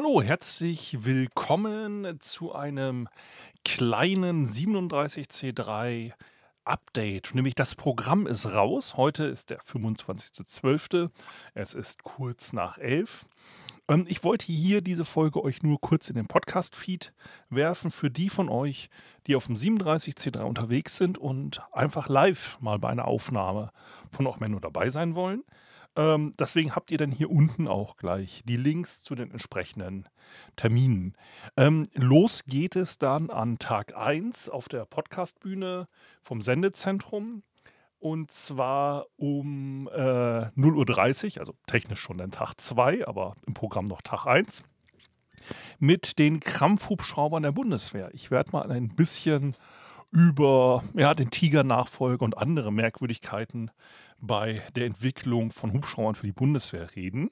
Hallo, herzlich willkommen zu einem kleinen 37C3 Update. Nämlich das Programm ist raus. Heute ist der 25.12. Es ist kurz nach 11. Ähm, ich wollte hier diese Folge euch nur kurz in den Podcast-Feed werfen für die von euch, die auf dem 37C3 unterwegs sind und einfach live mal bei einer Aufnahme von auch Menno dabei sein wollen. Ähm, deswegen habt ihr dann hier unten auch gleich die Links zu den entsprechenden Terminen. Ähm, los geht es dann an Tag 1 auf der Podcastbühne vom Sendezentrum. Und zwar um äh, 0.30 Uhr, also technisch schon dann Tag 2, aber im Programm noch Tag 1, mit den Krampfhubschraubern der Bundeswehr. Ich werde mal ein bisschen über ja, den Tiger-Nachfolger und andere Merkwürdigkeiten bei der Entwicklung von Hubschraubern für die Bundeswehr reden.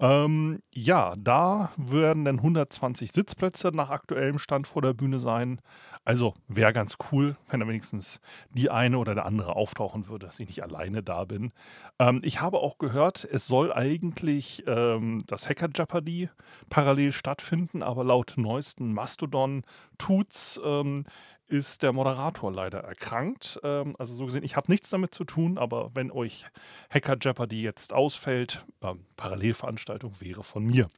Ähm, ja, da werden dann 120 Sitzplätze nach aktuellem Stand vor der Bühne sein. Also wäre ganz cool, wenn da wenigstens die eine oder der andere auftauchen würde, dass ich nicht alleine da bin. Ähm, ich habe auch gehört, es soll eigentlich ähm, das Hacker Jeopardy parallel stattfinden, aber laut neuesten Mastodon-Tuts ähm, ist der Moderator leider erkrankt. Ähm, also so gesehen, ich habe nichts damit zu tun, aber wenn euch Hacker Jeopardy jetzt ausfällt, äh, Parallelveranstaltung wäre von mir.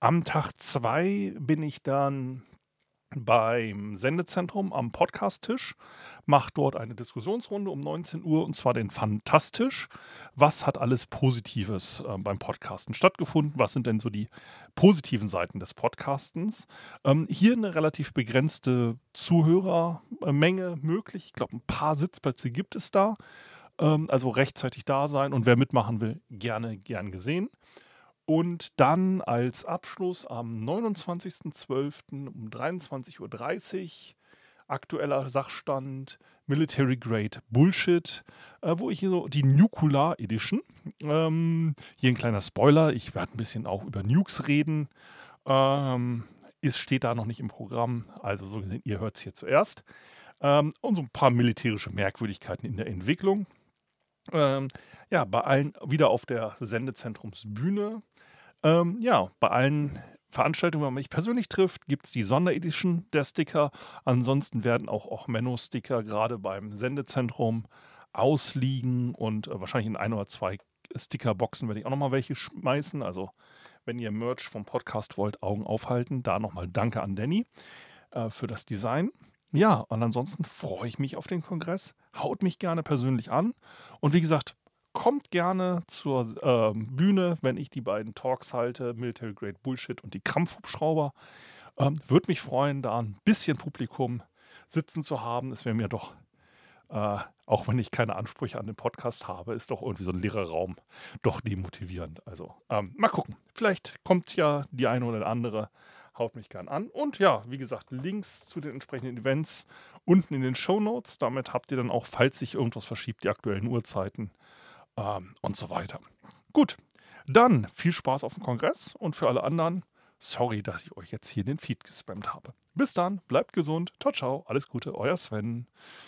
Am Tag 2 bin ich dann beim Sendezentrum am Podcast-Tisch, macht dort eine Diskussionsrunde um 19 Uhr und zwar den Fantastisch. Was hat alles Positives äh, beim Podcasten stattgefunden? Was sind denn so die positiven Seiten des Podcastens? Ähm, hier eine relativ begrenzte Zuhörermenge möglich. Ich glaube, ein paar Sitzplätze gibt es da. Ähm, also rechtzeitig da sein und wer mitmachen will, gerne, gern gesehen. Und dann als Abschluss am 29.12. um 23.30 Uhr aktueller Sachstand Military Grade Bullshit, äh, wo ich hier so die Nukular Edition, ähm, hier ein kleiner Spoiler, ich werde ein bisschen auch über Nukes reden, ähm, ist, steht da noch nicht im Programm, also so gesehen, ihr hört es hier zuerst. Ähm, und so ein paar militärische Merkwürdigkeiten in der Entwicklung. Ähm, ja, bei allen wieder auf der Sendezentrumsbühne ähm, ja, bei allen Veranstaltungen, wenn man mich persönlich trifft, gibt es die Sonderedition der Sticker. Ansonsten werden auch, auch Menno-Sticker gerade beim Sendezentrum ausliegen und äh, wahrscheinlich in ein oder zwei Stickerboxen werde ich auch nochmal welche schmeißen. Also wenn ihr Merch vom Podcast wollt, Augen aufhalten. Da nochmal Danke an Danny äh, für das Design. Ja, und ansonsten freue ich mich auf den Kongress. Haut mich gerne persönlich an. Und wie gesagt, kommt gerne zur äh, Bühne, wenn ich die beiden Talks halte, Military Grade Bullshit und die Krampfhubschrauber. Ähm, Würde mich freuen, da ein bisschen Publikum sitzen zu haben. Es wäre mir doch, äh, auch wenn ich keine Ansprüche an den Podcast habe, ist doch irgendwie so ein leerer Raum doch demotivierend. Also ähm, mal gucken. Vielleicht kommt ja die eine oder andere, haut mich gern an. Und ja, wie gesagt, Links zu den entsprechenden Events unten in den Show Notes. Damit habt ihr dann auch, falls sich irgendwas verschiebt, die aktuellen Uhrzeiten ähm, und so weiter. Gut, dann viel Spaß auf dem Kongress und für alle anderen, sorry, dass ich euch jetzt hier den Feed gespammt habe. Bis dann, bleibt gesund, ciao, ciao, alles Gute, euer Sven.